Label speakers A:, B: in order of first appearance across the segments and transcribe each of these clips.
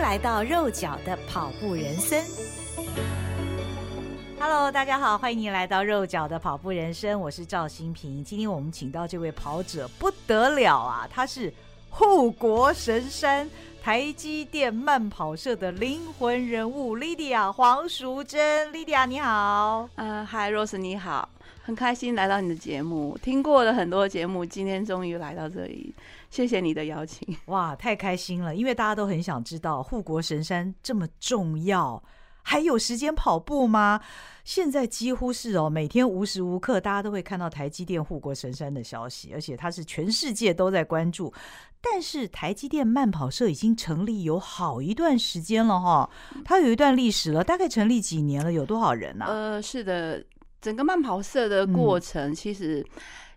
A: 迎来到肉脚的跑步人生。Hello，大家好，欢迎您来到肉脚的跑步人生，我是赵新平。今天我们请到这位跑者不得了啊，他是护国神山台积电慢跑社的灵魂人物 Lydia 黄淑贞。Lydia 你好，
B: 呃，嗨，Rose 你好，很开心来到你的节目，听过了很多节目，今天终于来到这里。谢谢你的邀请，
A: 哇，太开心了！因为大家都很想知道护国神山这么重要，还有时间跑步吗？现在几乎是哦，每天无时无刻大家都会看到台积电护国神山的消息，而且它是全世界都在关注。但是台积电慢跑社已经成立有好一段时间了哈，它有一段历史了，大概成立几年了？有多少人呢？啊？
B: 呃，是的，整个慢跑社的过程其实。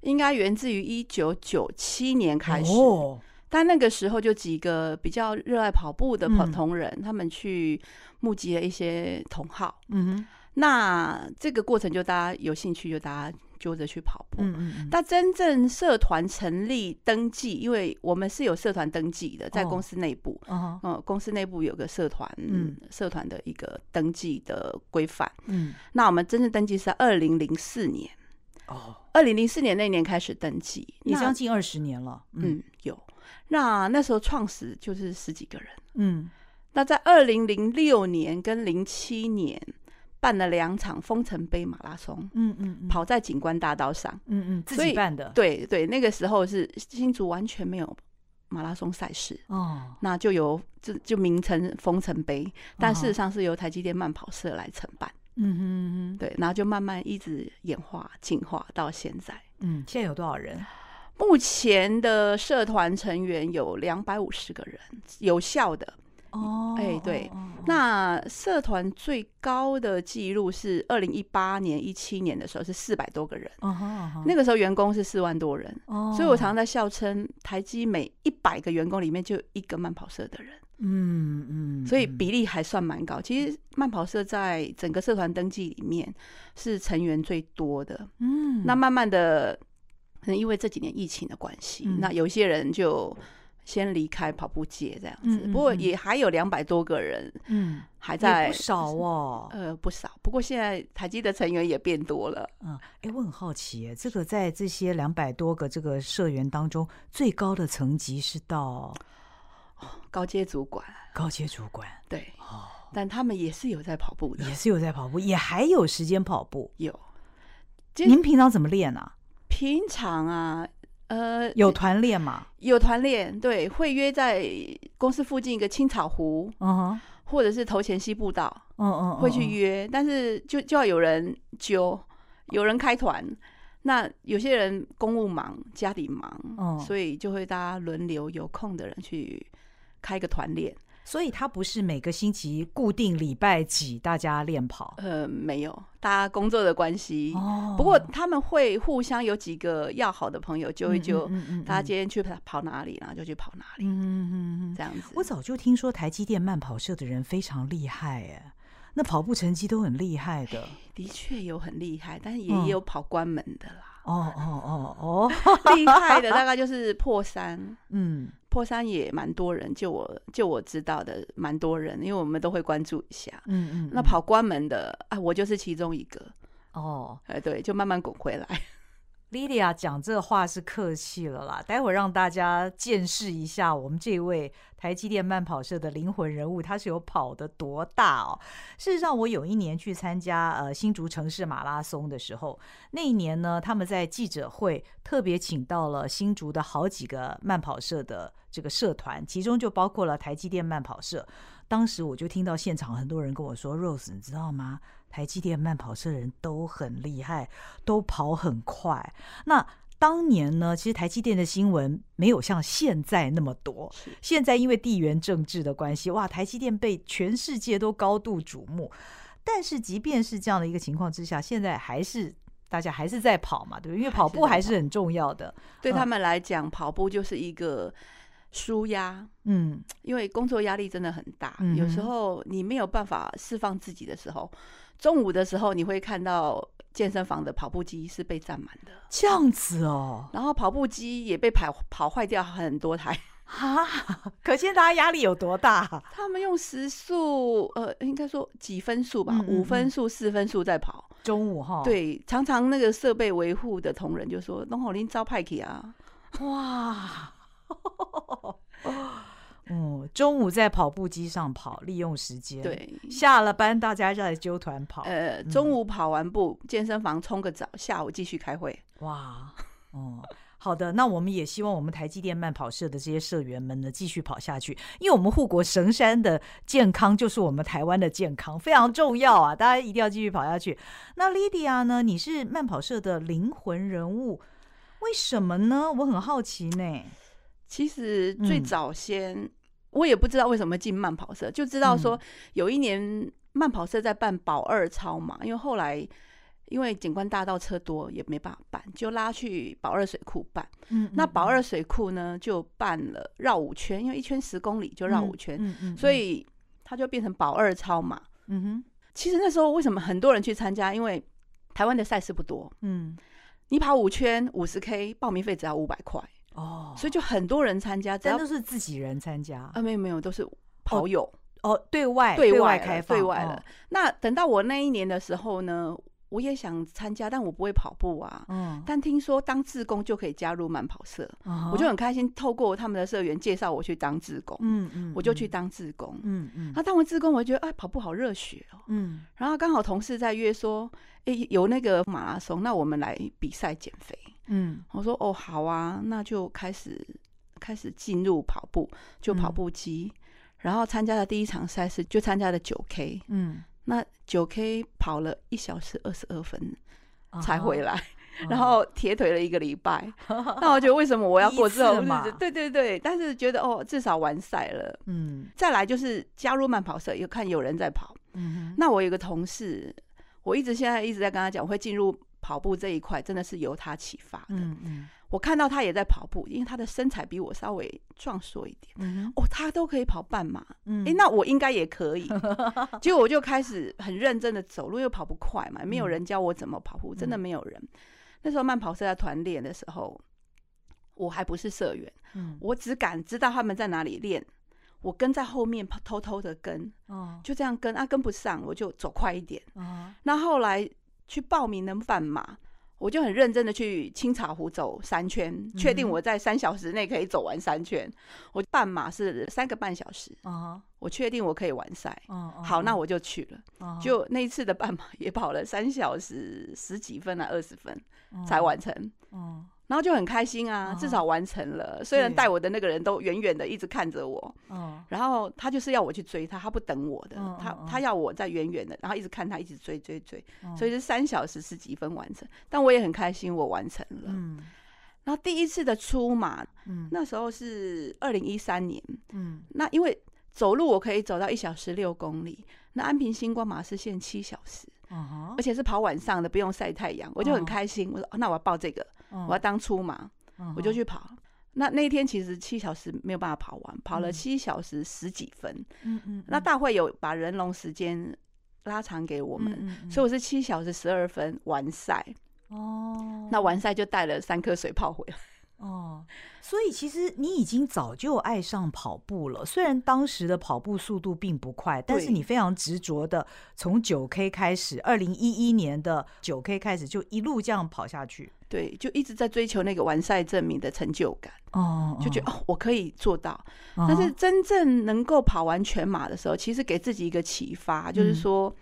B: 应该源自于一九九七年开始，哦，但那个时候就几个比较热爱跑步的跑同人，嗯，他们去募集了一些同好。嗯哼，那这个过程就大家有兴趣，就大家揪着去跑步。嗯嗯，但真正社团成立登记，因为我们是有社团登记的，在公司内部。哦，嗯，公司内部有个社团，嗯，社团的一个登记的规范。嗯，那我们真正登记是在二零零四年。哦，二零零四年那年开始登记，
A: 你将近二十年了。
B: 嗯，有。那那时候创始就是十几个人。嗯，那在二零零六年跟零七年办了两场封城杯马拉松。嗯嗯，嗯，跑在景观大道上。嗯嗯，
A: 自己办的。
B: 对对，那个时候是新竹完全没有马拉松赛事。哦，那就由就就名称封城杯，但事实上是由台积电慢跑社来承办。嗯哼哼，对，然后就慢慢一直演化进化到现在。
A: 嗯，现在有多少人？
B: 目前的社团成员有两百五十个人，有效的。哦，哎，对，哦、那社团最高的记录是二零一八年、一七年的时候是四百多个人。哦，哦，那个时候员工是四万多人。哦，所以我常常在笑称，台积每一百个员工里面就有一个慢跑社的人。嗯嗯，所以比例还算蛮高。其实慢跑社在整个社团登记里面是成员最多的。嗯，那慢慢的，可能因为这几年疫情的关系，嗯、那有些人就先离开跑步界这样子。嗯嗯嗯，不过也还有两百多个人，嗯，还在
A: 不少哦，
B: 呃，不少。不过现在台积的成员也变多了。嗯，
A: 哎，我很好奇，这个在这些两百多个这个社员当中，最高的层级是到？
B: 高阶主管，
A: 高阶主管，
B: 对，哦，但他们也是有在跑步的，
A: 也是有在跑步，也还有时间跑步。
B: 有，
A: 您平常怎么练啊？
B: 平常啊，呃，
A: 有团练吗？
B: 有团练，对，会约在公司附近一个青草湖，嗯哼，或者是头前溪步道，嗯嗯，会去约，但是就就要有人揪，有人开团。那有些人公务忙，家里忙，嗯，所以就会大家轮流有空的人去开个团练。
A: 所以他不是每个星期固定礼拜几大家练跑，
B: 呃，没有，大家工作的关系。哦，不过他们会互相有几个要好的朋友，就就大家今天去跑哪里，然后就去跑哪里。嗯嗯嗯，这样子。
A: 我早就听说台积电慢跑社的人非常厉害，哎。那跑步成绩都很厉害的，
B: 的确有很厉害，但是也有跑关门的啦。
A: 哦哦哦哦，
B: 厉害的大概就是破三，嗯，破三也蛮多人，就我就我知道的蛮多人，因为我们都会关注一下。嗯嗯，那跑关门的啊，我就是其中一个。哦，哎对，就慢慢滚回来。
A: Lydia 讲这话是客气了啦，待会儿让大家见识一下我们这位台积电慢跑社的灵魂人物，他是有跑得多大哦。事实上，我有一年去参加呃新竹城市马拉松的时候，那一年呢，他们在记者会特别请到了新竹的好几个慢跑社的这个社团，其中就包括了台积电慢跑社。当时我就听到现场很多人跟我说：“Rose，你知道吗？”台积电慢跑车的人都很厉害，都跑很快。那当年呢，其实台积电的新闻没有像现在那么多。现在因为地缘政治的关系，哇，台积电被全世界都高度瞩目。但是即便是这样的一个情况之下，现在还是大家还是在跑嘛，对不对？因为跑步还是很重要的。
B: 对他们来讲，跑步就是一个纾压。嗯，因为工作压力真的很大，嗯，有时候你没有办法释放自己的时候。中午的时候，你会看到健身房的跑步机是被占满的，
A: 这样子哦。
B: 然后跑步机也被跑跑坏掉很多台
A: 啊，可见大家压力有多大？
B: 他们用时速，呃，应该说几分数吧，五、分数、四分数在跑。
A: 中午哈，
B: 对，常常那个设备维护的同仁就说：“龙口林招派去啊！”
A: 哇，嗯，中午在跑步机上跑，利用时间。
B: 对，
A: 下了班大家再揪团跑。
B: 呃，中午跑完步，嗯、健身房冲个澡，下午继续开会。
A: 哇，哦、嗯。好的，那我们也希望我们台积电慢跑社的这些社员们呢，继续跑下去，因为我们护国神山的健康就是我们台湾的健康，非常重要啊！大家一定要继续跑下去。那 Lydia 呢？你是慢跑社的灵魂人物，为什么呢？我很好奇呢。
B: 其实最早先、嗯、我也不知道为什么进慢跑社，就知道说有一年慢跑社在办保二超嘛，因为后来。因为景观大道车多，也没办法办，就拉去宝二水库办。嗯，嗯，那宝二水库呢，就办了绕五圈，因为一圈十公里就绕五圈，所以它就变成宝二超嘛。嗯哼，其实那时候为什么很多人去参加？因为台湾的赛事不多。嗯，你跑五圈五十 K，报名费只要五百块哦，所以就很多人参加，
A: 但都是自己人参加
B: 啊？没有没有，都是跑友
A: 哦，哦，对外
B: 对外
A: 开放
B: 对外了。哦，那等到我那一年的时候呢？我也想参加，但我不会跑步啊。嗯，但听说当志工就可以加入慢跑社，嗯、我就很开心。透过他们的社员介绍我去当志工，嗯嗯，我就去当志工，嗯嗯。那当完志工，我就觉得哎，跑步好热血哦，嗯。然后刚好同事在约说，哎，有那个马拉松，那我们来比赛减肥。嗯，我说哦好啊，那就开始开始进入跑步，就跑步机，嗯、然后参加的第一场赛事就参加了九 K，嗯。那九 K 跑了一小时二十二分才回来，uh. 然后 铁腿了一个礼拜。Uh. 那我觉得为什么我要过这种日子？对对对，但是觉得哦，至少完赛了。嗯，再来就是加入慢跑社，有看有人在跑。嗯，那我有个同事，我一直现在一直在跟他讲，我会进入跑步这一块，真的是由他启发的。嗯嗯。我看到他也在跑步，因为他的身材比我稍微壮硕一点。嗯、哦，他都可以跑半马。嗯，诶，那我应该也可以。结果我就开始很认真的走路，又跑不快嘛，没有人教我怎么跑步，嗯、真的没有人。那时候慢跑社在团练的时候，我还不是社员。嗯，我只敢知道他们在哪里练，我跟在后面偷偷的跟。哦，就这样跟啊，跟不上我就走快一点。哦，那后来去报名能半马。我就很认真的去青茶湖走三圈，确定我在三小时内可以走完三圈。我半马是三个半小时，我确定我可以完赛。好，那我就去了。就那一次的半马也跑了三小时十几分啊，二十分才完成。然后就很开心啊，至少完成了。虽然带我的那个人都远远的一直看着我，然后他就是要我去追他，他不等我的，他他要我在远远的，然后一直看他，一直追追追，所以是三小时十几分完成。但我也很开心，我完成了。然后第一次的出马，那时候是二零一三年，那因为走路我可以走到一小时六公里，那安平星光马是限七小时，而且是跑晚上的，不用晒太阳，我就很开心。我说那我要报这个。我要当初马，uh -huh. 我就去跑。那那天其实七小时没有办法跑完，跑了七小时十几分。嗯嗯。那大会有把人龙时间拉长给我们，所以我是七小时十二分完赛。哦、oh.。那完赛就带了三颗水泡回来。
A: 哦，所以其实你已经早就爱上跑步了。虽然当时的跑步速度并不快，但是你非常执着的从九 K 开始，二零一一年的九 K 开始就一路这样跑下去。
B: 对，就一直在追求那个完赛证明的成就感。哦，就觉得哦，我可以做到。但是真正能够跑完全马的时候，其实给自己一个启发，就是说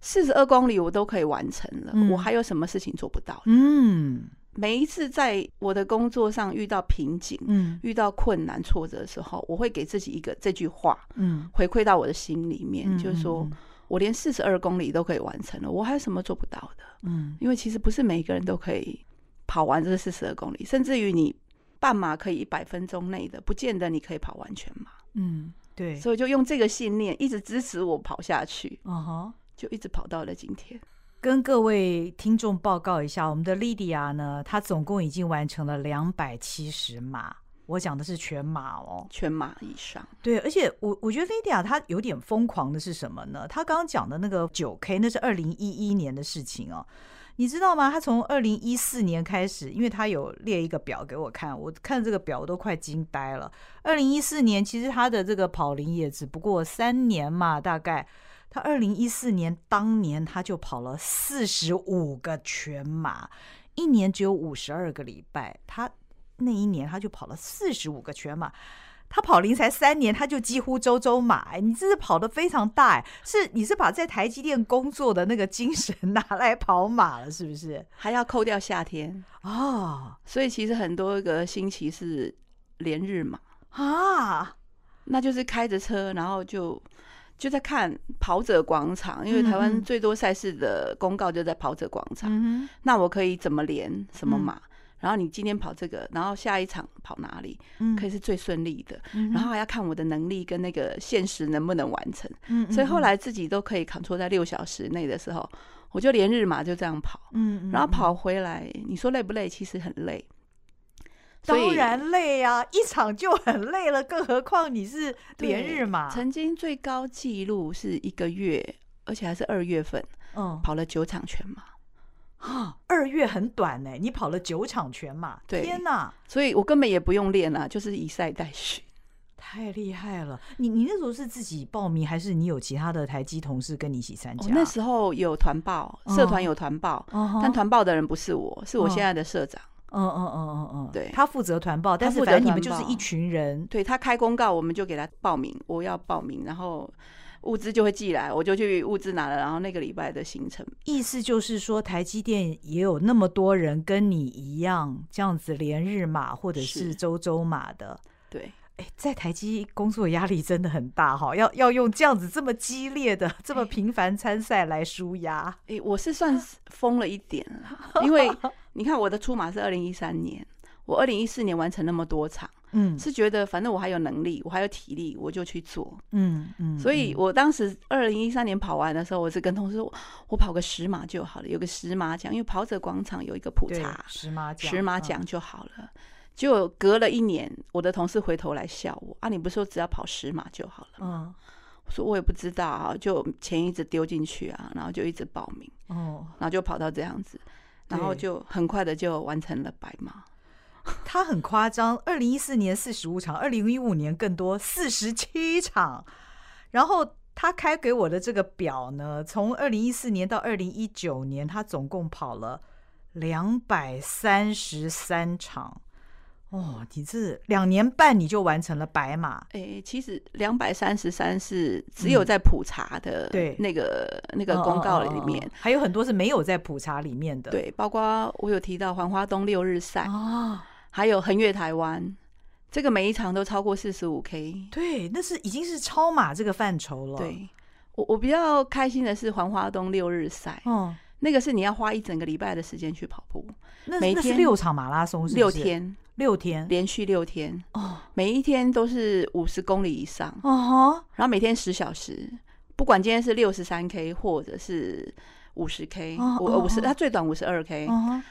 B: 四十二公里我都可以完成了，我还有什么事情做不到？嗯。每一次在我的工作上遇到瓶颈、嗯，遇到困难、挫折的时候，我会给自己一个这句话，嗯，回馈到我的心里面，嗯、就是说我连四十二公里都可以完成了，我还有什么做不到的？嗯，因为其实不是每一个人都可以跑完这四十二公里，甚至于你半马可以一百分钟内的，不见得你可以跑完全马。嗯，对，所以就用这个信念一直支持我跑下去，嗯哼，就一直跑到了今天。
A: 跟各位听众报告一下，我们的 Lydia 呢，她总共已经完成了两百七十码。我讲的是全马哦，
B: 全马以上。
A: 对，而且我我觉得 Lydia 她有点疯狂的是什么呢？她刚刚讲的那个九 K，那是二零一一年的事情哦。你知道吗？他从二零一四年开始，因为他有列一个表给我看，我看这个表我都快惊呆了。二零一四年其实他的这个跑龄也只不过三年嘛，大概他二零一四年当年他就跑了四十五个全马，一年只有五十二个礼拜，他那一年他就跑了四十五个全马。他跑龄才三年，他就几乎周周马，哎，你这是跑得非常大，哎，是你是把在台积电工作的那个精神拿来跑马了，是不是？
B: 还要扣掉夏天。
A: 哦，
B: 所以其实很多个星期是连日马
A: 啊，
B: 那就是开着车，然后就就在看跑者广场，因为台湾最多赛事的公告就在跑者广场，
A: 嗯，
B: 那我可以怎么连什么马？
A: 嗯
B: 然后你今天跑这个，然后下一场跑哪里，可以是最顺利的。
A: 嗯、
B: 然后还要看我的能力跟那个现实能不能完成。
A: 嗯嗯、
B: 所以后来自己都可以 control 在六小时内的时候，我就连日马就这样跑。
A: 嗯嗯、
B: 然后跑回来，你说累不累？其实很累。
A: 当然累啊，一场就很累了，更何况你是连日马。
B: 曾经最高纪录是一个月，而且还是二月份，
A: 嗯，
B: 跑了九场全马。
A: 啊，二月很短呢，你跑了九场全马，
B: 对，
A: 天哪！
B: 所以我根本也不用练啊，就是以赛代训，
A: 太厉害了。你你那时候是自己报名，还是你有其他的台积同事跟你一起参加？
B: 哦，那时候有团报，社团有团报，
A: 哦，
B: 但团报的人不是我，是我现在的社长。
A: 嗯嗯嗯嗯嗯，
B: 对，
A: 他负责团报，但是反正你们就是一群人，
B: 对，他开公告，我们就给他报名，我要报名，然后。物资就会寄来，我就去物资拿了，然后那个礼拜的行程。
A: 意思就是说，台积电也有那么多人跟你一样这样子连日马或者是周周马的。
B: 对，
A: 哎，在台积工作压力真的很大哈，要要用这样子这么激烈的、这么频繁参赛来舒压。
B: 哎，我是算 疯了一点，因为你看我的出马是二零一三年，我二零一四年完成那么多场。
A: 嗯，
B: 是觉得反正我还有能力，我还有体力，我就去做。
A: 嗯嗯，
B: 所以我当时二零一三年跑完的时候，我是跟同事说，我跑个十马就好了，有个十马奖，因为跑者广场有一个普查，
A: 十马奖，
B: 十马奖就好了。就隔了一年，我的同事回头来笑我啊，你不是说只要跑十马就好了？
A: 嗯，
B: 我说我也不知道啊，就钱一直丢进去啊，然后就一直报名，
A: 哦，
B: 然后就跑到这样子，然后就很快的就完成了百马。
A: 他很夸张，二零一四年四十五场，二零一五年更多四十七场。然后他开给我的这个表呢，从二零一四年到二零一九年，他总共跑了两百三十三场。哦，你这两年半你就完成了白马？
B: 哎，其实两百三十三是只有在普查的对那个、嗯、那个公告里面、
A: 还有很多是没有在普查里面的。
B: 对，包括我有提到黄花东六日赛
A: 哦。
B: 还有横越台湾，这个每一场都超过四十五 K，
A: 对，那是已经是超马这个范畴了。
B: 对，我我比较开心的是环花东六日赛，
A: 嗯，
B: 那个是你要花一整个礼拜的时间去跑步，
A: 那
B: 每天
A: 那是六场马拉松是是，
B: 六天，
A: 六天
B: 连续六天
A: 哦，
B: 每一天都是五十公里以上，
A: 哦，
B: 然后每天十小时，不管今天是六十三 K 或者是。五十 K，我五十，它最短五十二 K，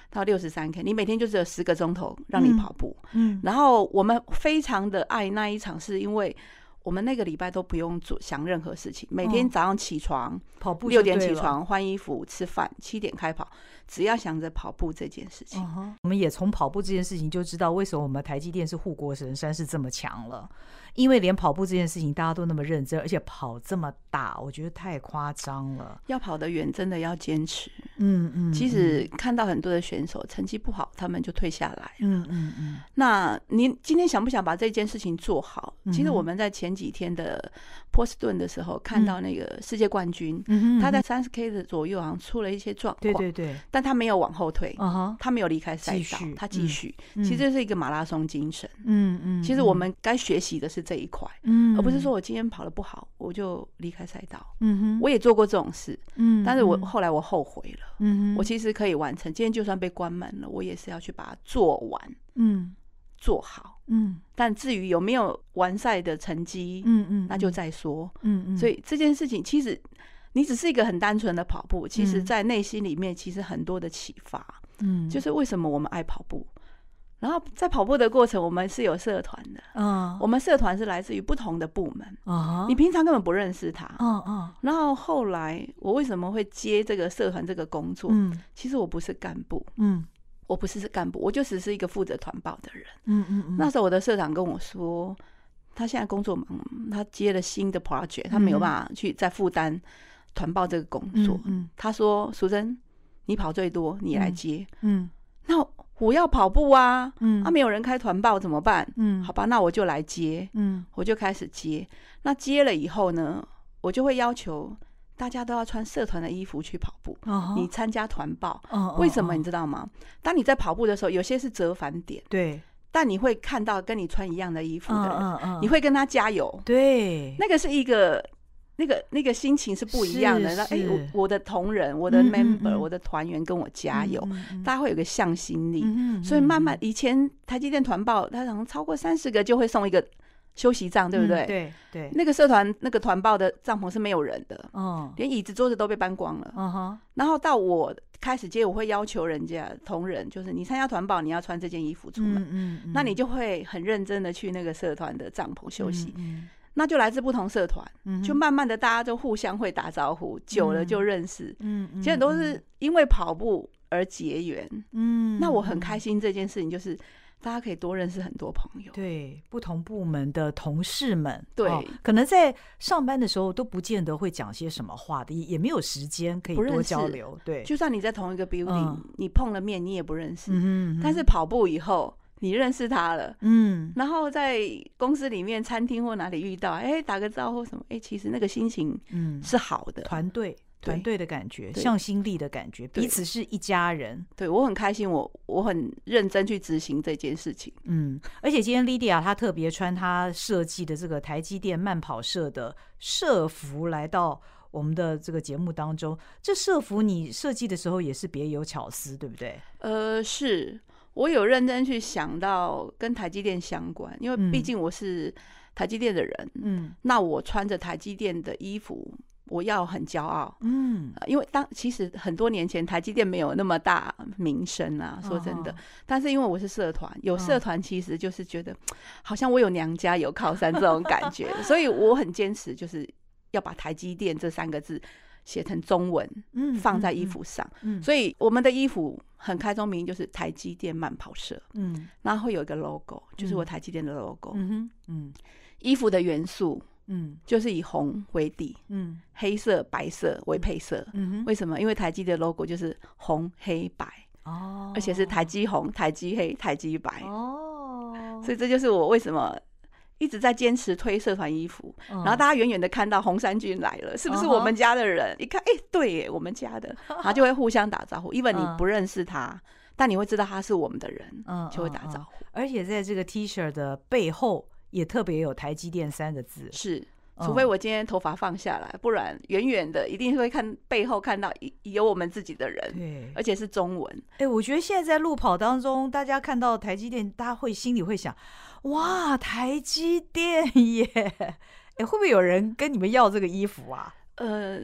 B: 到六十三 K，你每天就只有十个钟头让你跑步，
A: 嗯，
B: 然后我们非常的爱那一场，是因为我们那个礼拜都不用做想任何事情，每天早上起床
A: 跑步，
B: 六点起床换衣服吃饭，七点开跑，只要想着跑步这件事情，
A: 我们也从跑步这件事情就知道为什么我们台积电是护国神山是这么强了。因为连跑步这件事情大家都那么认真，而且跑这么大，我觉得太夸张了。
B: 要跑得远，真的要坚持。
A: 嗯嗯。
B: 其实看到很多的选手成绩不好，他们就退下来。
A: 嗯嗯嗯。
B: 那你今天想不想把这件事情做好？其实我们在前几天的波士顿的时候，看到那个世界冠军，他在三十 K 的左右好像出了一些状况。
A: 对对对。
B: 但他没有往后退。他没有离开赛道，他继续。其实这是一个马拉松精神。
A: 嗯嗯。
B: 其实我们该学习的是。这一块，
A: 嗯，
B: 而不是说我今天跑得不好，我就离开赛道，
A: 嗯哼，
B: 我也做过这种事，
A: 嗯，
B: 但是我后来我后悔了，
A: 嗯，
B: 我其实可以完成，今天就算被关门了，我也是要去把它做完，
A: 嗯，
B: 做好，
A: 嗯，
B: 但至于有没有完赛的成绩，
A: 嗯嗯，
B: 那就再说，
A: 嗯嗯，
B: 所以这件事情其实你只是一个很单纯的跑步，其实在内心里面其实很多的启发，
A: 嗯，
B: 就是为什么我们爱跑步。然后在跑步的过程，我们是有社团的。
A: 嗯，
B: 我们社团是来自于不同的部门。
A: 啊，
B: 你平常根本不认识他。
A: 嗯嗯。
B: 然后后来我为什么会接这个社团这个工作？
A: 嗯，
B: 其实我不是干部。
A: 嗯，
B: 我不是干部，我就只是一个负责团报的人。
A: 嗯嗯嗯。
B: 那时候我的社长跟我说，他现在工作忙，他接了新的 project，他没有办法去再负担团报这个工作。
A: 嗯，
B: 他说：“淑珍，你跑最多，你来接。”
A: 嗯，
B: 那。我要跑步啊，
A: 嗯，
B: 啊，没有人开团报怎么办？
A: 嗯，
B: 好吧，那我就来接，
A: 嗯，
B: 我就开始接。那接了以后呢，我就会要求大家都要穿社团的衣服去跑步。
A: 哦，
B: 你参加团报，
A: 哦，
B: 为什么你知道吗？当你在跑步的时候，有些是折返点，
A: 对，
B: 但你会看到跟你穿一样的衣服的人，你会跟他加油，
A: 对，
B: 那个是一个。那个那个心情是不一样的。那哎，我我的同仁，我的 member，我的团员跟我加油，大家会有个向心力。所以慢慢，以前台积电团报，他可能超过三十个就会送一个休息帐，对不对？
A: 对对。
B: 那个社团那个团报的帐篷是没有人的，
A: 哦，
B: 连椅子桌子都被搬光了。嗯哼。然后到我开始接，我会要求人家同仁，就是你参加团报，你要穿这件衣服出门。嗯嗯。那你就会很认真的去那个社团的帐篷休息。那就来自不同社团，嗯、就慢慢的大家就互相会打招呼，嗯、久了就认识，嗯，其实都是因为跑步而结缘，嗯，那我很开心这件事情，就是大家可以多认识很多朋友，
A: 对，不同部门的同事们，
B: 对、
A: 哦，可能在上班的时候都不见得会讲些什么话的，也没有时间可以多交流，对，
B: 就算你在同一个 building，、嗯、你碰了面你也不认识，
A: 嗯哼，
B: 但是跑步以后。你认识他了，
A: 嗯，
B: 然后在公司里面、餐厅或哪里遇到，哎，打个招呼什么，哎，其实那个心情，嗯，是好的，
A: 团队团队的感觉，向心力的感觉，彼此是一家人。
B: 对，我很开心，我我很认真去执行这件事情，
A: 嗯，而且今天 Lydia 她特别穿她设计的这个台积电慢跑社的社服来到我们的这个节目当中。这社服你设计的时候也是别有巧思，对不对？
B: 呃，是。我有认真去想到跟台积电相关，因为毕竟我是台积电的人，嗯，那我穿着台积电的衣服，我要很骄傲，嗯，因为当其实很多年前台积电没有那么大名声啊，说真的，但是因为我是社团，有社团其实就是觉得好像我有娘家有靠山这种感觉，所以我很坚持就是要把台积电这三个字写成中文，嗯，放在衣服上，嗯，所以我们的衣服。很开宗明义就是台积电慢跑社，嗯，然后会有一个 logo，就是我台积电的 logo，嗯哼，嗯，衣服的元素，嗯，就是以红为底，嗯，黑色、白色为配色，嗯哼，为什么？因为台积的 logo 就是红、黑、白，哦，而且是台积红、台积黑、台积白，哦，所以这就是我为什么。一直在坚持推社团衣服，然后大家远远的看到红衫军来了，是不是我们家的人？一看，哎，对耶，我们家的，然后就会互相打招呼。因为你不认识他，但你会知道他是我们的人，就会打招呼。
A: 而且在这个 T 恤的背后，也特别有台积电三个字。
B: 是，除非我今天头发放下来，不然远远的一定会看背后看到有我们自己的人。对，而且是中文。
A: 哎，我觉得现在在路跑当中，大家看到台积电，大家会心里会想。哇，台积电 耶！哎，会不会有人跟你们要这个衣服啊？
B: 呃，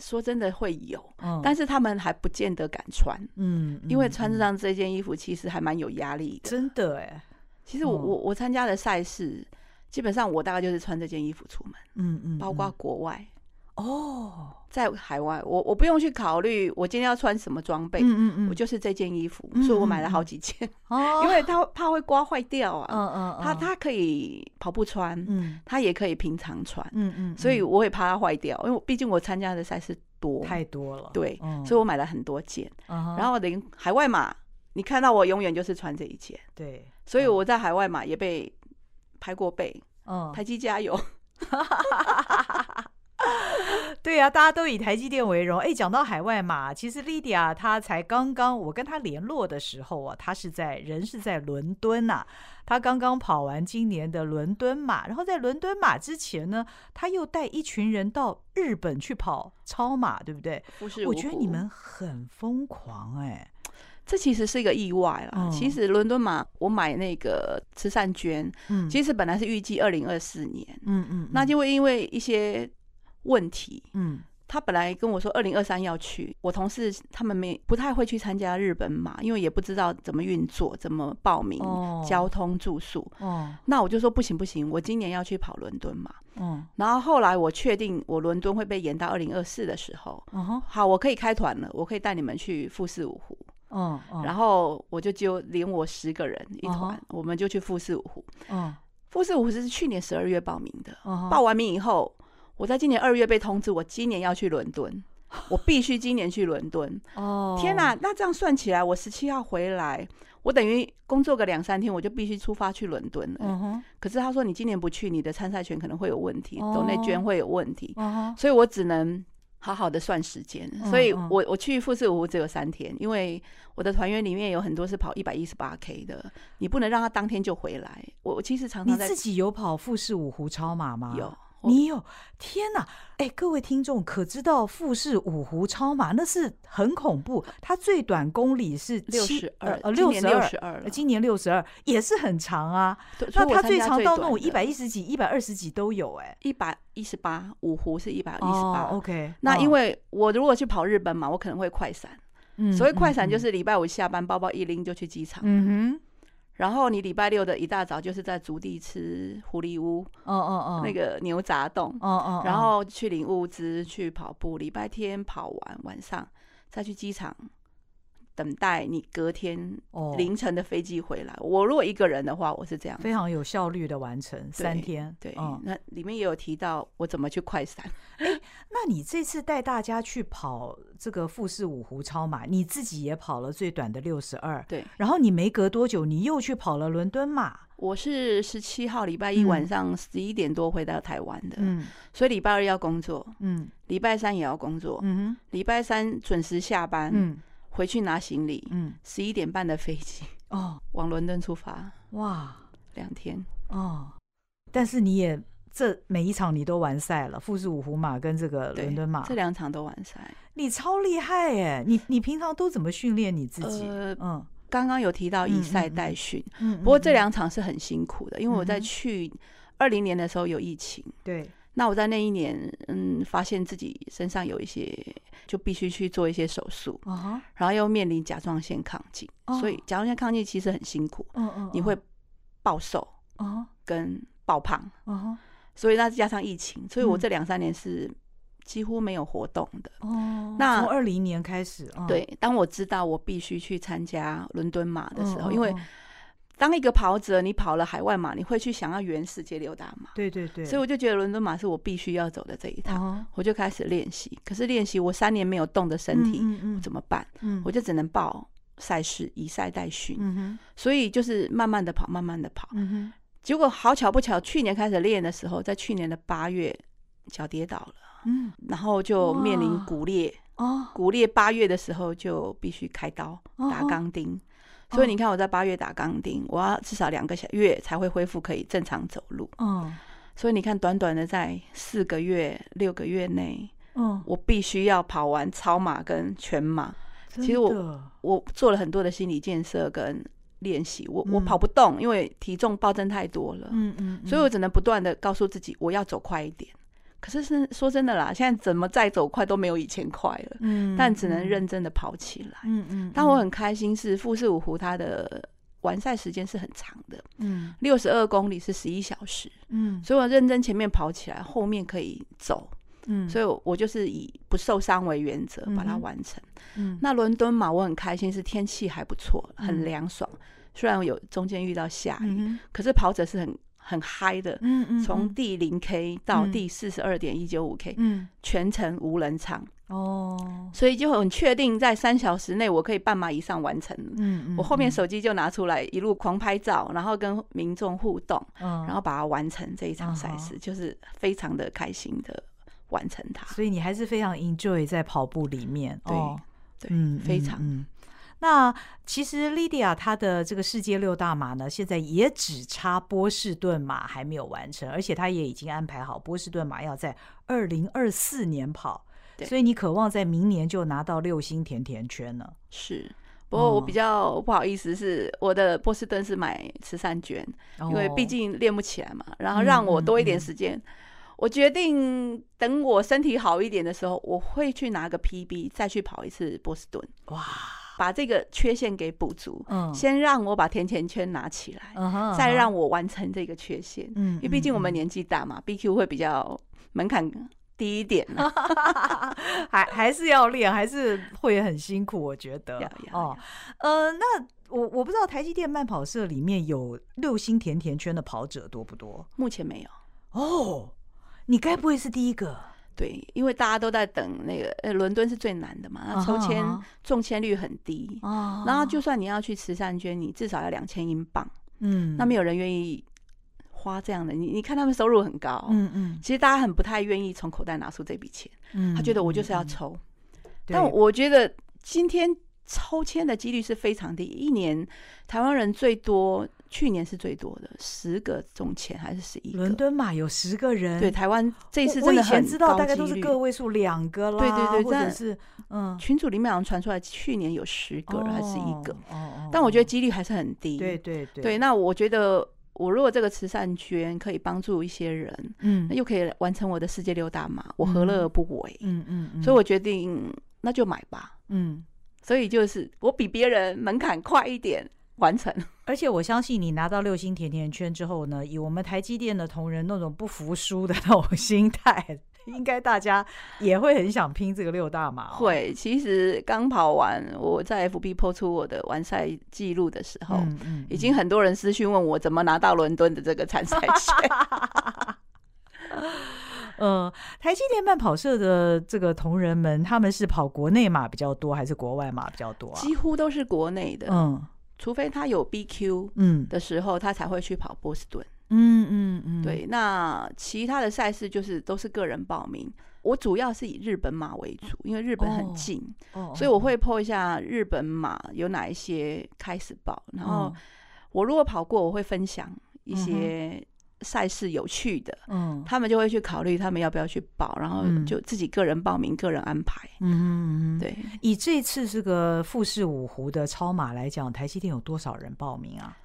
B: 说真的会有，嗯，但是他们还不见得敢穿，嗯，因为穿上这件衣服其实还蛮有压力的，
A: 真的哎。
B: 其实我我我参加的赛事，基本上我大概就是穿这件衣服出门，嗯嗯，包括国外。哦，在海外，我我不用去考虑我今天要穿什么装备，嗯嗯嗯，我就是这件衣服，所以我买了好几件，哦，因为它怕会刮坏掉啊，嗯嗯，它它可以跑步穿，嗯，它也可以平常穿，嗯嗯，所以我也怕它坏掉，因为毕竟我参加的赛事多
A: 太多了，
B: 对，所以我买了很多件，然后等海外嘛，你看到我永远就是穿这一件，
A: 对，
B: 所以我在海外嘛也被拍过背，嗯，台积加油。
A: 对呀、啊，大家都以台积电为荣。哎，讲到海外嘛，其实 Lydia 她才刚刚，我跟她联络的时候啊，她是在人是在伦敦呐、啊，她刚刚跑完今年的伦敦马，然后在伦敦马之前呢，她又带一群人到日本去跑超马，对不对？
B: 不是，
A: 我觉得你们很疯狂哎，
B: 这其实是一个意外啦。嗯、其实伦敦马我买那个慈善捐，嗯，其实本来是预计二零二四年，嗯嗯，那就会因为一些。问题，嗯，他本来跟我说二零二三要去，我同事他们没不太会去参加日本马，因为也不知道怎么运作、怎么报名、哦、交通、住宿。哦，那我就说不行不行，我今年要去跑伦敦马。嗯，然后后来我确定我伦敦会被延到二零二四的时候，嗯好，我可以开团了，我可以带你们去富士五湖。嗯，嗯然后我就就连我十个人一团，嗯、我们就去富士五湖。嗯，富士五湖是去年十二月报名的，嗯、报完名以后。我在今年二月被通知，我今年要去伦敦，我必须今年去伦敦。哦，天哪！那这样算起来，我十七号回来，我等于工作个两三天，我就必须出发去伦敦了。嗯。可是他说，你今年不去，你的参赛权可能会有问题，董内捐会有问题。哦。所以我只能好好的算时间。所以我我去富士五湖只有三天，因为我的团员里面有很多是跑一百一十八 K 的，你不能让他当天就回来。我我其实常常在。
A: 你自己有跑富士五湖超马吗？
B: 有。
A: 你有天哪！哎，各位听众可知道富士五湖超马那是很恐怖，它最短公里是
B: 六十二，
A: 呃，六十二，今年六十二也是很长啊。那它最长到那种一百一十几、一百二十几都有哎，
B: 一百一十八，五湖是一百一十八。
A: OK，
B: 那因为我如果去跑日本嘛，我可能会快闪。嗯，所谓快闪就是礼拜五下班，包包一拎就去机场。嗯哼。然后你礼拜六的一大早就是在竹地吃狐狸屋，哦哦哦，那个牛杂冻，哦哦，然后去领物资，去跑步，礼拜天跑完晚上再去机场。等待你隔天凌晨的飞机回来。Oh. 我如果一个人的话，我是这样，
A: 非常有效率的完成三天。
B: 对，嗯、那里面也有提到我怎么去快闪。
A: 哎、欸，那你这次带大家去跑这个富士五湖超马，你自己也跑了最短的六十二。
B: 对，
A: 然后你没隔多久，你又去跑了伦敦马。
B: 我是十七号礼拜一晚上十一点多回到台湾的，嗯，所以礼拜二要工作，嗯，礼拜三也要工作，嗯哼，礼拜三准时下班，嗯。回去拿行李，嗯，十一点半的飞机哦，往伦敦出发，哇，两天哦。
A: 但是你也这每一场你都完赛了，富士五湖马跟这个伦敦马，
B: 这两场都完赛，
A: 你超厉害耶！你你平常都怎么训练你自己？呃、嗯，
B: 刚刚有提到以赛代训，嗯，不过这两场是很辛苦的，因为我在去二零年的时候有疫情，
A: 对。
B: 那我在那一年，嗯，发现自己身上有一些，就必须去做一些手术，uh huh. 然后又面临甲状腺亢进，uh huh. 所以甲状腺亢进其实很辛苦，uh huh. 你会暴瘦，跟暴胖，uh. 所以那加上疫情，所以我这两三年是几乎没有活动的。Uh huh. 那
A: 从二零年开始，uh.
B: 对，当我知道我必须去参加伦敦马的时候，uh. 因为。当一个跑者，你跑了海外马，你会去想要原世界六大马。
A: 对对对。
B: 所以我就觉得伦敦马是我必须要走的这一趟，uh. 我就开始练习。可是练习，我三年没有动的身体，我怎么办？嗯、我就只能报赛事，以赛代训。所以就是慢慢的跑，慢慢的跑。结果好巧不巧，去年开始练的时候，在去年的八月脚跌倒了，嗯、然后就面临骨裂。哦。骨裂八月的时候就必须开刀打钢钉。Uh. 所以你看，我在八月打钢钉，我要至少两个小月才会恢复可以正常走路。嗯，所以你看，短短的在四个月、六个月内，嗯，我必须要跑完超马跟全马。其实我我做了很多的心理建设跟练习，我我跑不动，因为体重暴增太多了。嗯嗯，所以我只能不断的告诉自己，我要走快一点。可是是说真的啦，现在怎么再走快都没有以前快了。嗯，但只能认真的跑起来。嗯嗯。但我很开心是富士五湖它的完赛时间是很长的。嗯。六十二公里是十一小时。嗯。所以我认真前面跑起来，后面可以走。嗯。所以我就是以不受伤为原则把它完成。嗯。那伦敦嘛我很开心是天气还不错，很凉爽。虽然有中间遇到下雨，可是跑者是很。很嗨的，嗯嗯，从第零 K 到第四十二点一九五 K，嗯，全程无人场，哦，所以就很确定在三小时内我可以半马以上完成，嗯嗯，我后面手机就拿出来一路狂拍照，然后跟民众互动，嗯，然后把它完成这一场赛事，就是非常的开心的完成它。
A: 所以你还是非常 enjoy 在跑步里面，
B: 对，对，嗯，非常。
A: 那其实 Lydia 她的这个世界六大马呢，现在也只差波士顿马还没有完成，而且她也已经安排好波士顿马要在二零二四年跑，所以你渴望在明年就拿到六星甜甜圈呢？
B: 是，不过我比较不好意思，是我的波士顿是买慈善券，哦、因为毕竟练不起来嘛，然后让我多一点时间。我决定等我身体好一点的时候，我会去拿个 PB 再去跑一次波士顿。哇！把这个缺陷给补足。嗯，先让我把甜甜圈拿起来，嗯，再让我完成这个缺陷。嗯，因为毕竟我们年纪大嘛，嗯，BQ 会比较门槛低一点，
A: 还还是要练，还是会很辛苦，我觉得。哦，呃，那我我不知道台积电慢跑社里面有六星甜甜圈的跑者多不多？
B: 目前没有。
A: 哦，你该不会是第一个？
B: 对，因为大家都在等那个，呃，伦敦是最难的嘛，那抽签中签率很低，然后就算你要去慈善捐，你至少要两千英镑，嗯，那没有人愿意花这样的。你你看他们收入很高，嗯嗯，其实大家很不太愿意从口袋拿出这笔钱，嗯，他觉得我就是要抽，但我觉得今天抽签的几率是非常低，一年台湾人最多。去年是最多的，十个中签还是十一个？
A: 伦敦嘛，有十个人。
B: 对，台湾这一次真的。我以前知道
A: 大概都是个位数，两个啦。
B: 对对对，
A: 或者是嗯，
B: 群组里面好像传出来，去年有十个还是一个？哦，但我觉得几率还是很低。
A: 对对对。
B: 对，那我觉得我如果这个慈善捐可以帮助一些人，嗯，那又可以完成我的世界六大马，我何乐而不为？嗯嗯。所以我决定那就买吧。嗯。所以就是我比别人门槛快一点。完成，
A: 而且我相信你拿到六星甜甜圈之后呢，以我们台积电的同仁那种不服输的那种 心态，应该大家也会很想拼这个六大马哦。
B: 会，其实刚跑完，我在 FB 抛出我的完赛记录的时候，嗯嗯，已经很多人私讯问我怎么拿到伦敦的这个参赛 权。
A: 嗯，台积电慢跑社的这个同仁们，他们是跑国内马比较多，还是国外马比较多啊？
B: 几乎都是国内的。嗯。除非他有 BQ 嗯的时候，他才会去跑波士顿。嗯嗯嗯，对。那其他的赛事就是都是个人报名。我主要是以日本马为主，因为日本很近，所以我会 po 一下日本马有哪一些开始报。然后我如果跑过，我会分享一些。赛事有趣的，嗯，他们就会去考虑他们要不要去报，然后就自己个人报名、个人安排。嗯，对。
A: 以这次这个富士五湖的超马来讲，台积电有多少人报名啊？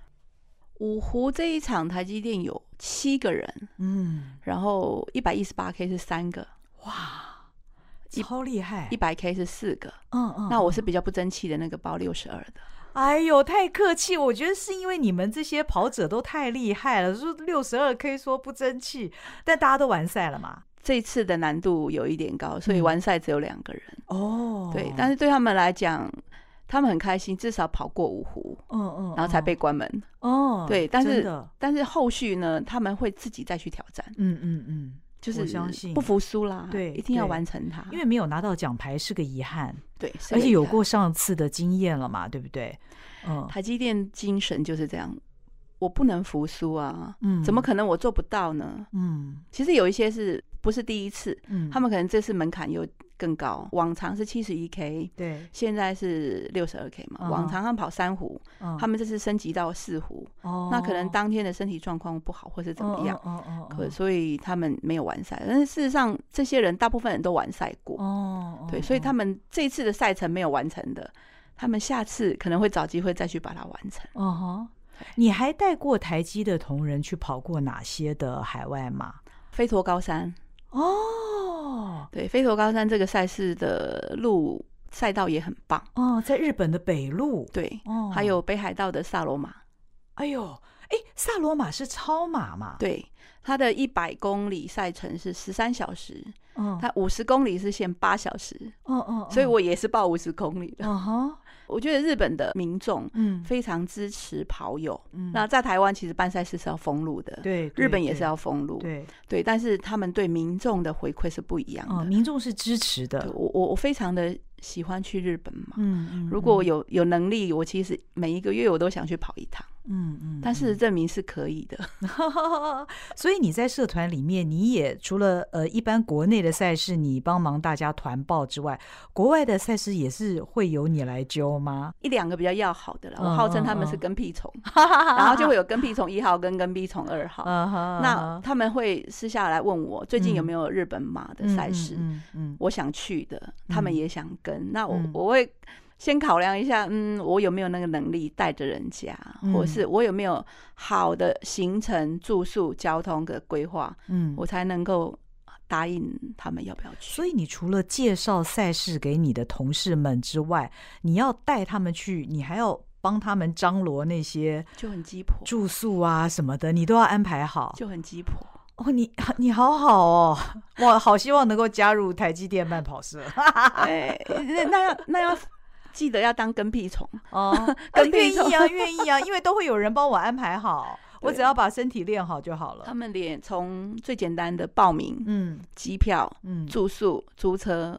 B: 五湖这一场，台积电有七个人，嗯，然后一百一十八 K 是三个，
A: 哇，超厉害！
B: 一百 K 是四个，嗯嗯。那我是比较不争气的那个报六十二的。
A: 哎呦，太客气！我觉得是因为你们这些跑者都太厉害了，说六十二可以说不争气，但大家都完赛了嘛。
B: 这次的难度有一点高，所以完赛只有两个人。哦、嗯，对，但是对他们来讲，他们很开心，至少跑过五湖，嗯嗯，然后才被关门。哦，对，但是但是后续呢，他们会自己再去挑战。嗯嗯嗯。就是相信。不服输啦，对，一定要完成它，
A: 因为没有拿到奖牌是个遗憾，
B: 对，
A: 而且有过上次的经验了嘛，对不对？
B: 嗯，台积电精神就是这样，我不能服输啊，嗯，怎么可能我做不到呢？嗯，其实有一些是不是第一次，嗯，他们可能这次门槛有。更高，往常是七十一 K，对，现在是六十二 K 嘛。往常他们跑三湖，他们这次升级到四湖，那可能当天的身体状况不好，或是怎么样，可所以他们没有完赛。但是事实上，这些人大部分人都完赛过，哦，对，所以他们这次的赛程没有完成的，他们下次可能会找机会再去把它完成。哦，
A: 你还带过台积的同仁去跑过哪些的海外马？
B: 飞驼高山。哦，对，飞头高山这个赛事的路赛道也很棒。
A: 哦，在日本的北路，
B: 对，哦，还有北海道的萨罗马，
A: 哎呦，哎，萨罗马是超马嘛？
B: 对，它的一百公里赛程是十三小时，嗯，它五十公里是限八小时，嗯嗯，所以我也是报五十公里的，嗯哼。我觉得日本的民众嗯。非常支持跑友，嗯，那在台湾其实办赛事是要封路的，对，日本也是要封路，对。对，但是他们对民众的回馈是不一样的，
A: 民众是支持的，
B: 我我我非常的喜欢去日本嘛，嗯，如果有有能力，我其实每一个月我都想去跑一趟。嗯嗯，但事实证明是可以的，
A: 所以你在社团里面，你也除了呃一般国内的赛事你帮忙大家团报之外，国外的赛事也是会由你来揪吗？
B: 一两个比较要好的了，我号称他们是跟屁虫，然后就会有跟屁虫一号跟跟屁虫二号，那他们会私下来问我最近有没有日本马的赛事，嗯，我想去的，他们也想跟，那我我会。先考量一下，嗯，我有没有那个能力带着人家，嗯、或是我有没有好的行程、住宿、交通的规划，嗯，我才能够答应他们要不要去。
A: 所以你除了介绍赛事给你的同事们之外，你要带他们去，你还要帮他们张罗那些
B: 就很鸡婆
A: 住宿啊什么的，你都要安排好，
B: 就很鸡婆。
A: 哦，你你好好哦，我好希望能够加入台积电慢跑社。
B: 哎，那要那要记得要当跟屁虫
A: 哦，跟屁虫啊，愿意啊，因为都会有人帮我安排好。我只要把身体练好就好了。
B: 他们连从最简单的报名、嗯，机票、嗯，住宿、租车，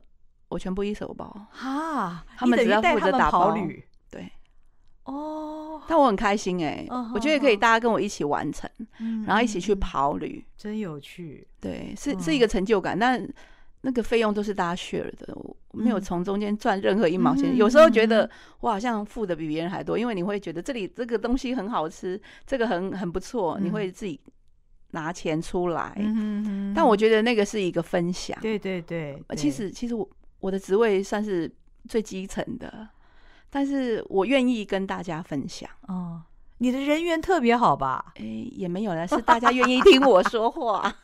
B: 我全部一手包。
A: 哈，
B: 他们只要负责打包。对，
A: 哦，
B: 但我很开心哎，我觉得可以大家跟我一起完成，然后一起去跑旅，
A: 真有趣。
B: 对，是是一个成就感，但。那个费用都是大家 share 的，我没有从中间赚任何一毛钱。嗯、有时候觉得我好像付的比别人还多，因为你会觉得这里这个东西很好吃，这个很很不错，嗯、你会自己拿钱出来。但我觉得那个是一个分享。
A: 对对对，对，
B: 其实其实我我的职位算是最基层的，但是我愿意跟大家分享。
A: 哦，你的人缘特别好吧？
B: 哎，也没有啦，是大家愿意听我说话。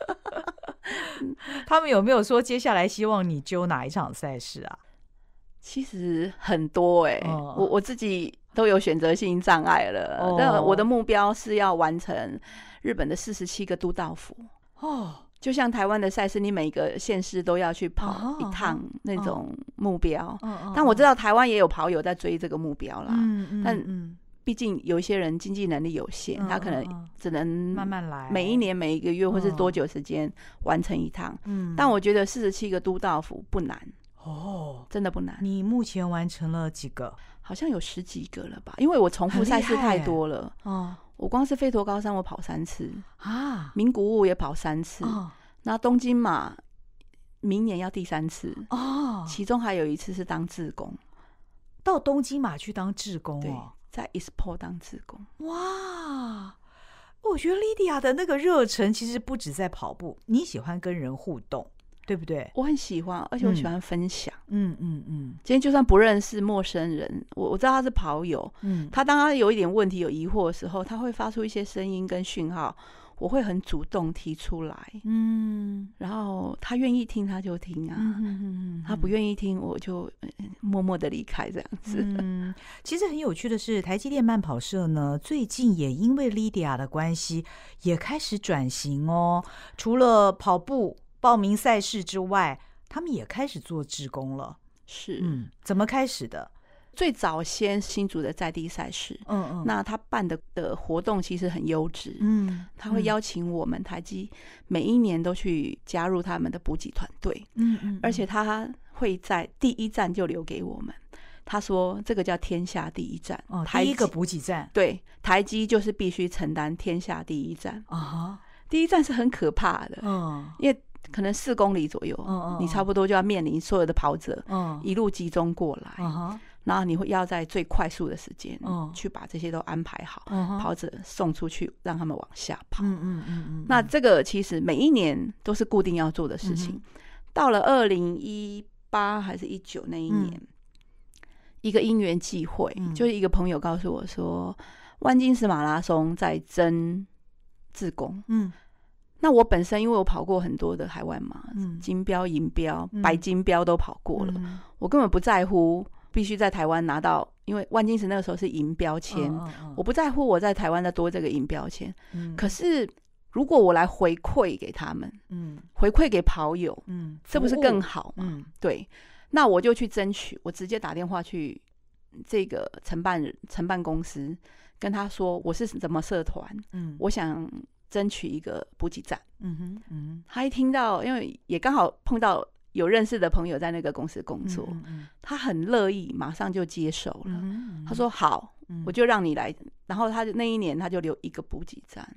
A: 他们有没有说接下来希望你揪哪一场赛事啊？
B: 其实很多哎、欸，oh. 我我自己都有选择性障碍了。Oh. 但我的目标是要完成日本的四十七个都道府哦，oh. 就像台湾的赛事，你每个县市都要去跑一趟那种目标。Oh. Oh. Oh. 但我知道台湾也有跑友在追这个目标啦。嗯嗯，但。毕竟有一些人经济能力有限，他可能只能慢慢来，每一年每一个月或是多久时间完成一趟。嗯，但我觉得四十七个都道府不难哦，真的不难。
A: 你目前完成了几个？
B: 好像有十几个了吧？因为我重复赛事太多了。哦，我光是飞陀高山我跑三次啊，名古屋也跑三次。那东京马明年要第三次哦，其中还有一次是当志工，
A: 到东京马去当志工哦。
B: 在 ISPO 当志工
A: 哇！我觉得 Lydia 的那个热忱其实不止在跑步，你喜欢跟人互动，对不对？
B: 我很喜欢，而且我喜欢分享。
A: 嗯嗯嗯。
B: 今天就算不认识陌生人，我我知道他是跑友，嗯，他当他有一点问题、有疑惑的时候，他会发出一些声音跟讯号。我会很主动提出来，嗯，然后他愿意听他就听啊，他不愿意听我就默默的离开这样子。
A: 嗯，其实很有趣的是，台积电慢跑社呢，最近也因为 Lydia 的关系，也开始转型哦。除了跑步报名赛事之外，他们也开始做志工了。
B: 是，
A: 嗯，怎么开始的？
B: 最早先新竹的在地赛事，嗯嗯，那他办的的活动其实很优质，嗯，他会邀请我们台积每一年都去加入他们的补给团队，嗯嗯，而且他会在第一站就留给我们，他说这个叫天下第一站，
A: 哦，第一个补给站，
B: 对，台积就是必须承担天下第一站。啊，第一站是很可怕的，嗯，因为可能四公里左右，你差不多就要面临所有的跑者，嗯，一路集中过来，嗯然后你会要在最快速的时间，去把这些都安排好，跑者送出去，让他们往下跑。嗯嗯嗯嗯。那这个其实每一年都是固定要做的事情。到了二零一八还是一九那一年，一个因缘际会，就是一个朋友告诉我说，万金石马拉松在征自工。嗯。那我本身因为我跑过很多的海外马，金标、银标、白金标都跑过了，我根本不在乎。必须在台湾拿到，因为万金石那个时候是银标签，我不在乎我在台湾的多这个银标签。嗯，可是如果我来回馈给他们，嗯，回馈给跑友，嗯，这不是更好吗？嗯，对，那我就去争取，我直接打电话去这个承办人、承办公司，跟他说我是怎么社团，嗯，我想争取一个补给站。嗯哼，嗯，他一听到，因为也刚好碰到。有认识的朋友在那个公司工作，嗯嗯、他很乐意，马上就接手了。他说：“好，嗯、我就让你来。”然后他就那一年他就留一个补给站，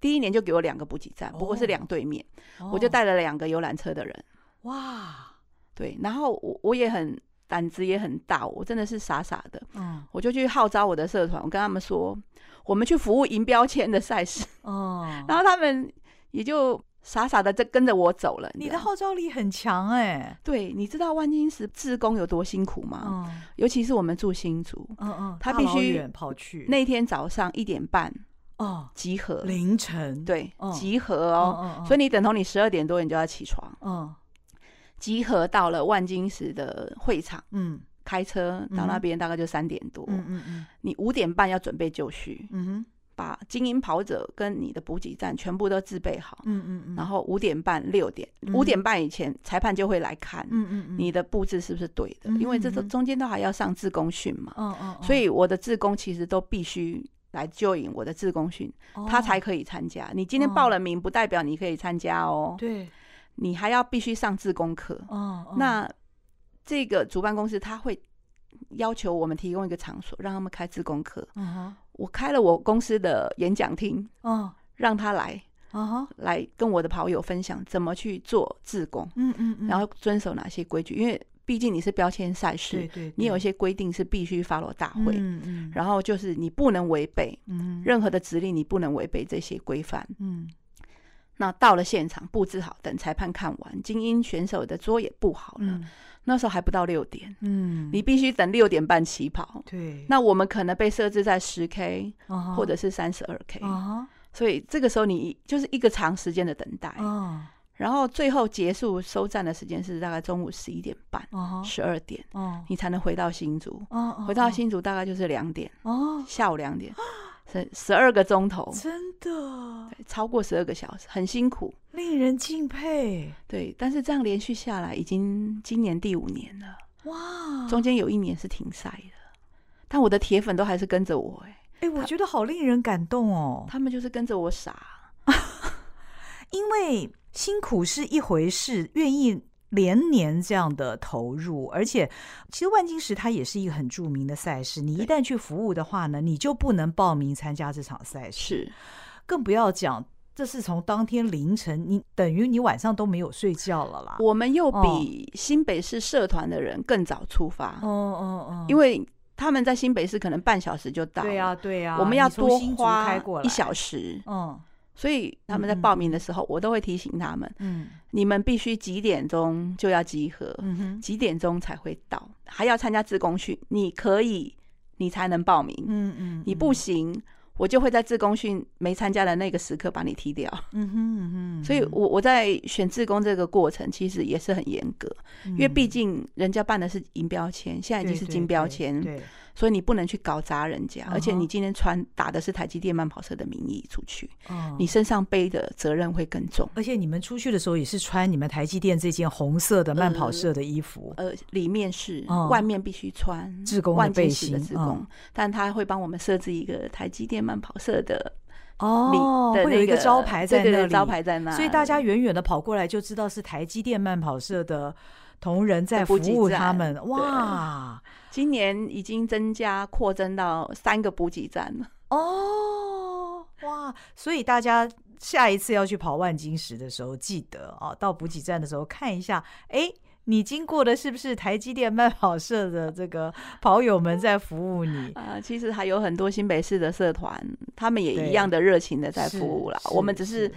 B: 第一年就给我两个补给站，不过是两对面，哦、我就带了两个游览车的人。哇，对，然后我我也很胆子也很大，我真的是傻傻的，嗯、我就去号召我的社团，我跟他们说，我们去服务银标签的赛事。哦，然后他们也就。傻傻的在跟着我走了，
A: 你的号召力很强哎、欸。
B: 对，你知道万金石自工有多辛苦吗？嗯、尤其是我们住新竹，嗯嗯，他必须跑去。那天早上一点半
A: 哦，
B: 集合。
A: 凌晨，
B: 对，
A: 哦、
B: 集合哦，所以你等同你十二点多你就要起床，
A: 嗯，
B: 集合到了万金石的会场，
A: 嗯，
B: 开车到那边大概就三点多，
A: 嗯嗯嗯，
B: 你五点半要准备就绪，
A: 嗯哼。
B: 把精英跑者跟你的补给站全部都自备好，
A: 嗯嗯嗯，
B: 然后五点半六点五点半以前，裁判就会来看，嗯嗯你的布置是不是对的？因为这中中间都还要上自工训嘛，嗯嗯，所以我的自工其实都必须来 join 我的自工训，他才可以参加。你今天报了名，不代表你可以参加哦，对，你还要必须上自工课，哦，那这个主办公司他会要求我们提供一个场所，让他们开自工课，嗯我开了我公司的演讲厅，哦，让他来，哦，来跟我的跑友分享怎么去做自工，嗯嗯，然后遵守哪些规矩，因为毕竟你是标签赛事，对对，你有一些规定是必须 follow 大会，嗯嗯，然后就是你不能违背，嗯，任何的指令你不能违背这些规范，嗯，那到了现场布置好，等裁判看完，精英选手的桌也布好了。那时候还不到六点，嗯，你必须等六点半起跑，对。那我们可能被设置在十 K，或者是三十二 K，所以这个时候你就是一个长时间的等待，然后最后结束收站的时间是大概中午十一点半，十二点，你才能回到新竹，回到新竹大概就是两点，下午两点。十十二个钟头，
A: 真的，
B: 对，超过十二个小时，很辛苦，
A: 令人敬佩。
B: 对，但是这样连续下来，已经今年第五年了。哇，中间有一年是停赛的，但我的铁粉都还是跟着我。哎，
A: 哎，我觉得好令人感动哦。
B: 他们就是跟着我傻，
A: 因为辛苦是一回事，愿意。连年这样的投入，而且其实万金石它也是一个很著名的赛事。你一旦去服务的话呢，你就不能报名参加这场赛事，是，更不要讲这是从当天凌晨，你等于你晚上都没有睡觉了啦。
B: 我们又比新北市社团的人更早出发，哦哦哦，因为他们在新北市可能半小时就到，
A: 对呀对呀，
B: 我们要多花一小时，
A: 嗯。
B: 所以他们在报名的时候，嗯、我都会提醒他们：嗯，你们必须几点钟就要集合，几点钟才会到，还要参加自工训。你可以，你才能报名。嗯嗯，你不行，我就会在自工训没参加的那个时刻把你踢掉。嗯哼嗯哼。所以我我在选自工这个过程其实也是很严格，嗯、因为毕竟人家办的是银标签，现在已经是金标签。对。所以你不能去搞砸人家，而且你今天穿打的是台积电慢跑社的名义出去，你身上背的责任会更重。
A: 而且你们出去的时候也是穿你们台积电这件红色的慢跑社的衣服，
B: 呃，里面是，外面必须穿
A: 志工的背心的
B: 志工，但他会帮我们设置一个台积电慢跑社的
A: 哦，会有一个招牌在那里，
B: 招牌在那，
A: 所以大家远远的跑过来就知道是台积电慢跑社的同仁在服务他们，哇。
B: 今年已经增加扩增到三个补给站了
A: 哦，哇！所以大家下一次要去跑万金石的时候，记得啊，到补给站的时候看一下，哎，你经过的是不是台积电慢跑社的这个跑友们在服务你
B: 啊？其实还有很多新北市的社团，他们也一样的热情的在服务啦。我们只是。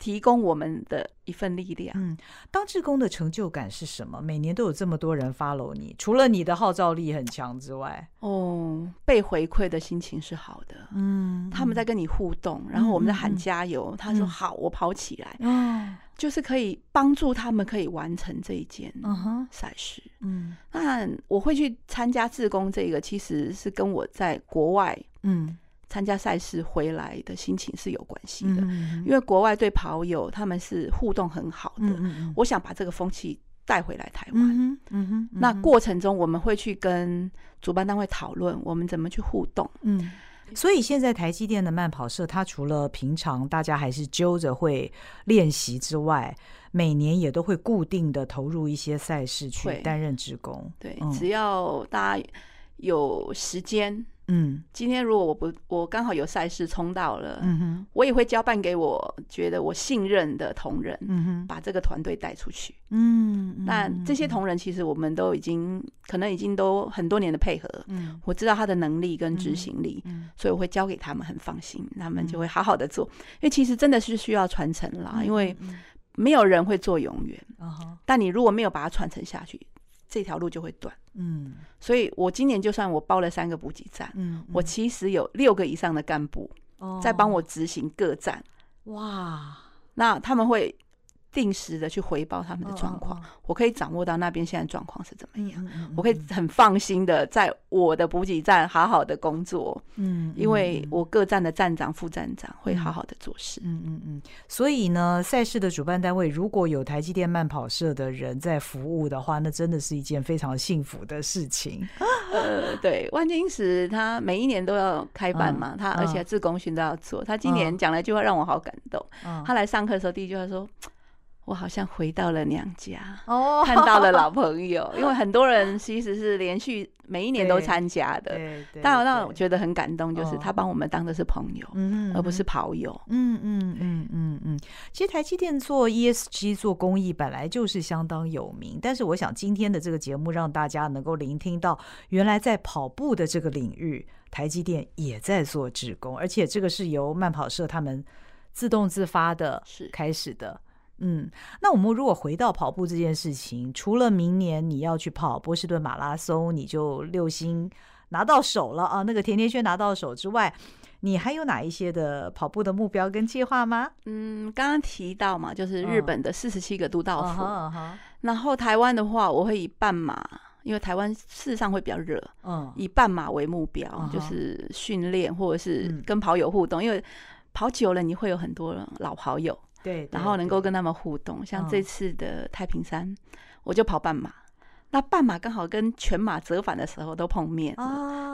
B: 提供我们的一份力量。
A: 嗯，当志工的成就感是什么？每年都有这么多人 follow 你，除了你的号召力很强之外，
B: 哦，被回馈的心情是好的。嗯，他们在跟你互动，然后我们在喊加油。嗯、他说：“好，我跑起来。”嗯，就是可以帮助他们可以完成这一件赛事。嗯，那我会去参加志工，这个其实是跟我在国外，嗯。参加赛事回来的心情是有关系的，因为国外对跑友他们是互动很好的。我想把这个风气带回来台湾。那过程中我们会去跟主办单位讨论，我们怎么去互动。
A: 嗯，所以现在台积电的慢跑社，它除了平常大家还是揪着会练习之外，每年也都会固定的投入一些赛事去担任职工。
B: 对，只要大家有时间。嗯，今天如果我不我刚好有赛事冲到了，嗯哼，我也会交办给我觉得我信任的同仁，嗯哼，把这个团队带出去，嗯，那这些同仁其实我们都已经可能已经都很多年的配合，嗯，我知道他的能力跟执行力，嗯，所以我会交给他们，很放心，他们就会好好的做，因为其实真的是需要传承啦，因为没有人会做永远，但你如果没有把它传承下去。这条路就会断，嗯，所以我今年就算我包了三个补给站，嗯，嗯，我其实有六个以上的干部在帮我执行各站。
A: 哇，
B: 那他们会。定时的去回报他们的状况，oh, oh, oh. 我可以掌握到那边现在状况是怎么样，我可以很放心的在我的补给站好好的工作，嗯，因为我各站的站长、副站长会好好的做事，
A: 嗯嗯嗯。所以呢，赛事的主办单位如果有台积电慢跑社的人在服务的话，那真的是一件非常幸福的事情。
B: 呃，对，万金石他每一年都要开班嘛，嗯、他而且自工训都要做。他今年讲了一句话让我好感动，嗯、他来上课的时候第一句话说。我好像回到了娘家，oh, 看到了老朋友。因为很多人其实是连续每一年都参加的，但我让我觉得很感动，就是他把我们当的是朋友，嗯，而不是跑友。
A: 嗯嗯嗯嗯嗯。其实台积电做 ESG 做公益本来就是相当有名，但是我想今天的这个节目让大家能够聆听到，原来在跑步的这个领域，台积电也在做职工，而且这个是由慢跑社他们自动自发的开始的。嗯，那我们如果回到跑步这件事情，除了明年你要去跑波士顿马拉松，你就六星拿到手了啊，那个甜甜圈拿到手之外，你还有哪一些的跑步的目标跟计划吗？
B: 嗯，刚刚提到嘛，就是日本的四十七个都道府，哦、然后台湾的话，我会以半马，因为台湾事实上会比较热，嗯，以半马为目标，嗯、就是训练或者是跟跑友互动，嗯、因为跑久了你会有很多老跑友。
A: 对，
B: 然后能够跟他们互动，像这次的太平山，我就跑半马，那半马刚好跟全马折返的时候都碰面，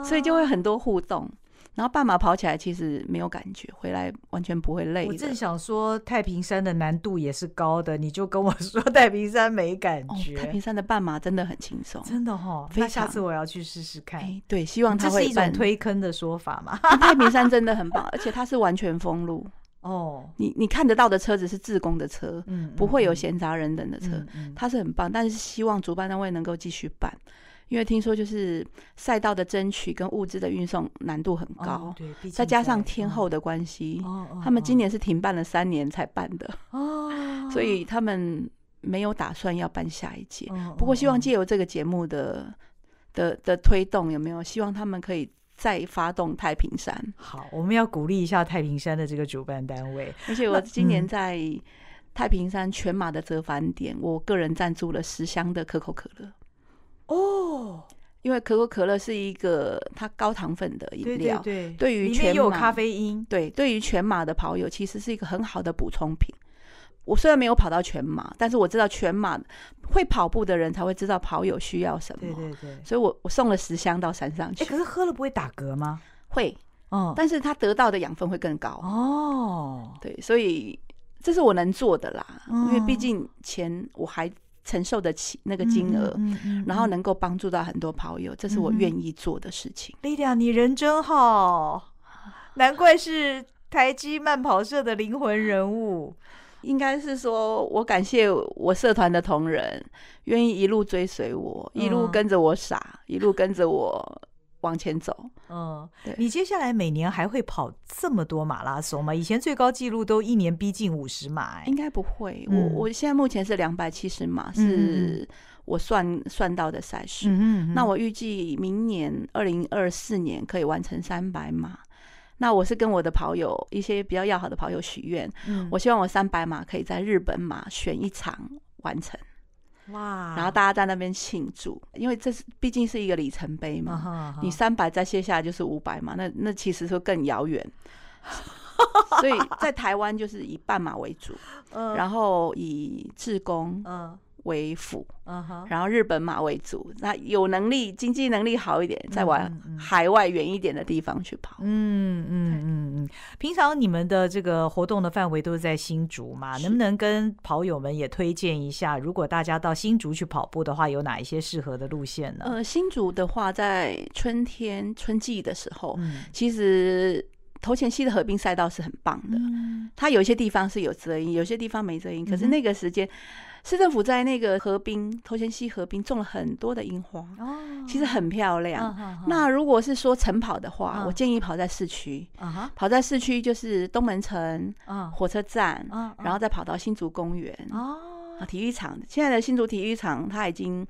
B: 所以就会很多互动。然后半马跑起来其实没有感觉，回来完全不会累。
A: 我正想说太平山的难度也是高的，你就跟我 说太平山没感觉。
B: 太平山的半马真的很轻松，
A: 真的哈。那下次我要去试试看。
B: 对，希望它
A: 是一种推坑的说法嘛。
B: 太平山真的很棒，而且它是完全封路。哦，你你看得到的车子是自工的车，嗯，不会有闲杂人等的车，它是很棒。但是希望主办单位能够继续办，因为听说就是赛道的争取跟物资的运送难度很高，对，再加上天后的关系，他们今年是停办了三年才办的，哦，所以他们没有打算要办下一届。不过希望借由这个节目的的的推动，有没有希望他们可以。再发动太平山，
A: 好，我们要鼓励一下太平山的这个主办单位。
B: 而且我今年在太平山全马的折返点，嗯、我个人赞助了十箱的可口可乐。哦，因为可口可乐是一个它高糖分的饮料，对，对，对，对于全马有
A: 咖啡因，
B: 对，对于全马的跑友其实是一个很好的补充品。我虽然没有跑到全马，但是我知道全马会跑步的人才会知道跑友需要什么。对对对，所以我我送了十箱到山上去。
A: 欸，可是喝了不会打嗝吗？
B: 会，哦，但是他得到的养分会更高。哦，对，所以这是我能做的啦，因为毕竟钱我还承受得起那个金额，然后能够帮助到很多跑友，这是我愿意做的事情。
A: Lydia，你人真好，难怪是台积慢跑社的灵魂人物。
B: 应该是说，我感谢我社团的同仁，愿意一路追随我，一路跟着我傻，一路跟着我往前走。
A: 嗯，对。你接下来每年还会跑这么多马拉松吗？以前最高纪录都一年逼近五十马，
B: 应该不会。我我现在目前是两百七十码，是我算算到的赛事。嗯，那我预计明年二零二四年可以完成三百码。那我是跟我的跑友，一些比较要好的跑友许愿，嗯、我希望我三百码可以在日本马选一场完成，哇！然后大家在那边庆祝，因为这是毕竟是一个里程碑嘛。啊、你三百再卸下来就是五百嘛，那那其实说更遥远。所以 在台湾就是以半马为主，嗯、然后以志工，嗯为辅，嗯哼，然后日本马为主，那有能力、经济能力好一点，再往海外远一点的地方去跑。
A: 嗯嗯嗯嗯。平常你们的这个活动的范围都是在新竹嘛？能不能跟跑友们也推荐一下？如果大家到新竹去跑步的话，有哪一些适合的路线呢？
B: 呃，新竹的话，在春天春季的时候，其实头前溪的河滨赛道是很棒的。它有些地方是有遮阴，有些地方没遮阴，可是那个时间。市政府在那个河滨头前溪河滨种了很多的樱花，哦，其实很漂亮。那如果是说晨跑的话，我建议跑在市区，跑在市区就是东门城，火车站，然后再跑到新竹公园，哦，体育场。现在的新竹体育场它已经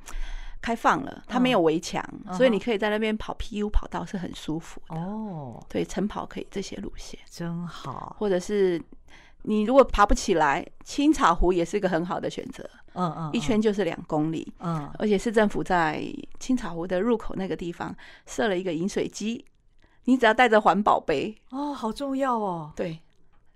B: 开放了，它没有围墙，所以你可以在那边跑 PU 跑道是很舒服的。哦，对，晨跑可以这些路线，
A: 真好。
B: 或者是你如果爬不起来，青草湖也是一个很好的选择。嗯嗯，一圈就是两公里。嗯，而且市政府在青草湖的入口那个地方设了一个饮水机，你只要带着环保杯。
A: 哦，好重要哦。
B: 对，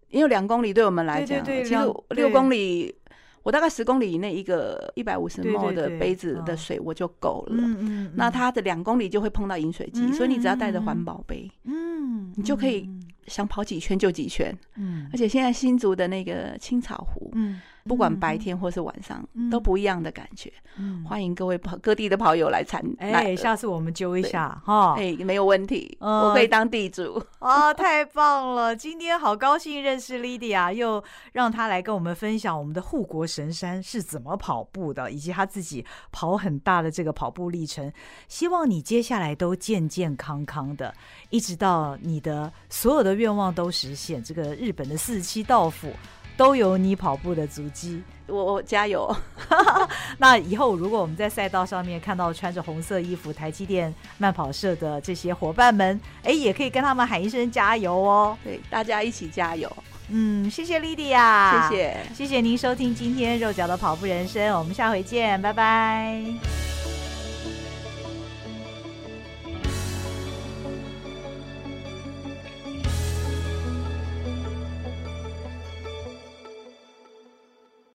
B: 因为两公里对我们来讲，其实六公里。我大概十公里以内一个一百五十 ml 的杯子的水我就够了。那它的两公里就会碰到饮水机，所以你只要带着环保杯，嗯，你就可以想跑几圈就几圈。嗯。而且现在新竹的那个青草湖，嗯。不管白天或是晚上，都不一样的感觉。欢迎各位跑各地的跑友来参。
A: 哎，下次我们揪一下哈。
B: 哎，没有问题，我可以当地主。
A: 啊，太棒了！今天好高兴认识 Lydia，又让她来跟我们分享我们的护国神山是怎么跑步的，以及她自己跑很大的这个跑步历程。希望你接下来都健健康康的，一直到你的所有的愿望都实现。这个日本的四十七道府。都有你跑步的足迹，
B: 我我加油。
A: 那以后如果我们在赛道上面看到穿着红色衣服台积电慢跑社的这些伙伴们，哎，也可以跟他们喊一声加油哦。
B: 对，大家一起加油。
A: 嗯，谢谢莉
B: 迪亚
A: 谢谢，谢谢您收听今天肉脚的跑步人生，我们下回见，拜拜。